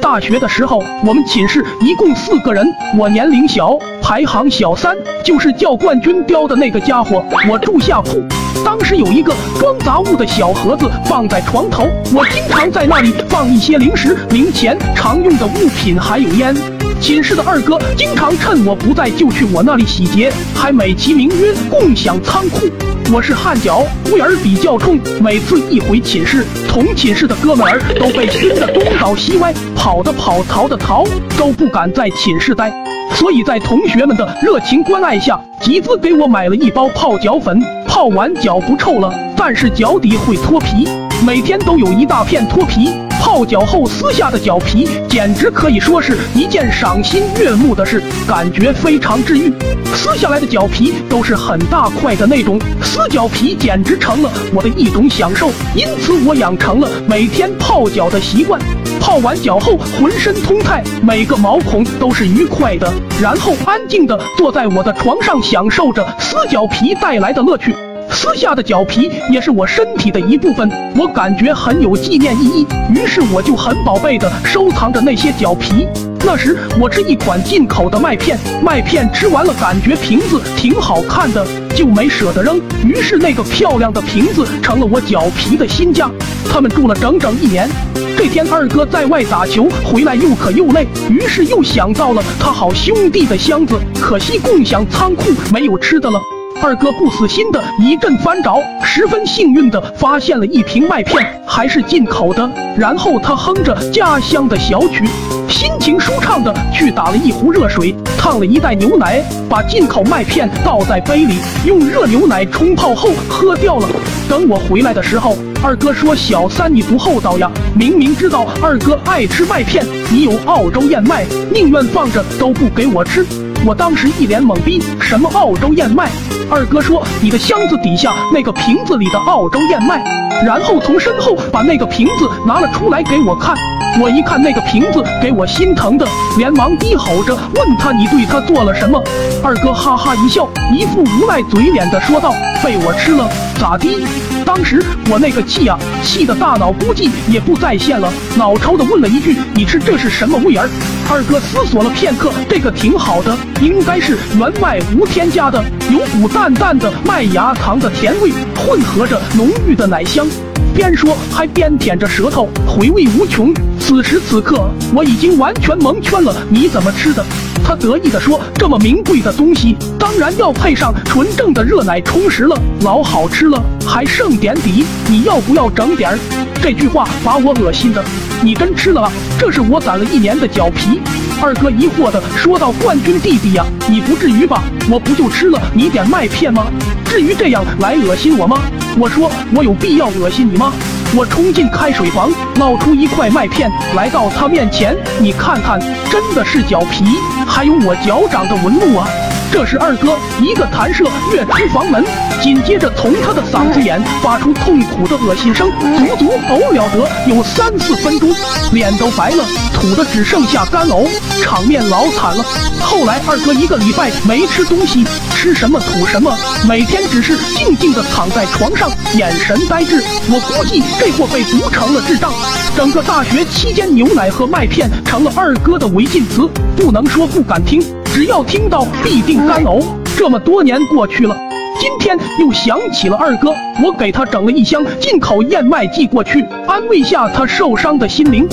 大学的时候，我们寝室一共四个人，我年龄小，排行小三，就是叫冠军雕的那个家伙。我住下铺，当时有一个装杂物的小盒子放在床头，我经常在那里放一些零食、零钱、常用的物品，还有烟。寝室的二哥经常趁我不在就去我那里洗劫，还美其名曰共享仓库。我是汗脚，味儿比较冲，每次一回寝室，同寝室的哥们儿都被熏得东倒西歪，跑的跑，逃的逃，都不敢在寝室待。所以在同学们的热情关爱下，集资给我买了一包泡脚粉，泡完脚不臭了，但是脚底会脱皮，每天都有一大片脱皮。泡脚后撕下的脚皮，简直可以说是一件赏心悦目的事，感觉非常治愈。撕下来的脚皮都是很大块的那种，撕脚皮简直成了我的一种享受，因此我养成了每天泡脚的习惯。泡完脚后浑身通泰，每个毛孔都是愉快的，然后安静的坐在我的床上，享受着撕脚皮带来的乐趣。撕下的脚皮也是我身体的一部分，我感觉很有纪念意义，于是我就很宝贝的收藏着那些脚皮。那时我吃一款进口的麦片，麦片吃完了感觉瓶子挺好看的，就没舍得扔，于是那个漂亮的瓶子成了我脚皮的新家。他们住了整整一年。这天二哥在外打球回来又渴又累，于是又想到了他好兄弟的箱子，可惜共享仓库没有吃的了。二哥不死心的一阵翻找，十分幸运的发现了一瓶麦片，还是进口的。然后他哼着家乡的小曲，心情舒畅的去打了一壶热水，烫了一袋牛奶，把进口麦片倒在杯里，用热牛奶冲泡后喝掉了。等我回来的时候，二哥说：“小三你不厚道呀，明明知道二哥爱吃麦片，你有澳洲燕麦，宁愿放着都不给我吃。”我当时一脸懵逼，什么澳洲燕麦？二哥说你的箱子底下那个瓶子里的澳洲燕麦，然后从身后把那个瓶子拿了出来给我看。我一看那个瓶子，给我心疼的，连忙低吼着问他你对他做了什么？二哥哈哈一笑，一副无奈嘴脸的说道：被我吃了，咋的？当时我那个气啊，气的大脑估计也不在线了，脑抽的问了一句：“你吃这是什么味儿？”二哥思索了片刻，这个挺好的，应该是原麦无添加的，有股淡淡的麦芽糖的甜味，混合着浓郁的奶香。边说还边舔着舌头，回味无穷。此时此刻，我已经完全蒙圈了。你怎么吃的？他得意地说：“这么名贵的东西，当然要配上纯正的热奶充实了，老好吃了，还剩点底，你要不要整点儿？”这句话把我恶心的。你真吃了啊？这是我攒了一年的脚皮。二哥疑惑的说道：“冠军弟弟呀，你不至于吧？我不就吃了你点麦片吗？至于这样来恶心我吗？”我说：“我有必要恶心你吗？”我冲进开水房，捞出一块麦片，来到他面前，你看看，真的是脚皮，还有我脚掌的纹路啊！这时二哥一个弹射跃出房门，紧接着从他的嗓子眼发出痛苦的恶心声，足足呕了得有三四分钟，脸都白了，吐的只剩下干呕，场面老惨了。后来二哥一个礼拜没吃东西，吃什么吐什么，每天只是静静的躺在床上，眼神呆滞。我估计这货被毒成了智障。整个大学期间，牛奶和麦片成了二哥的违禁词，不能说不敢听。只要听到，必定干呕。这么多年过去了，今天又想起了二哥，我给他整了一箱进口燕麦寄过去，安慰下他受伤的心灵。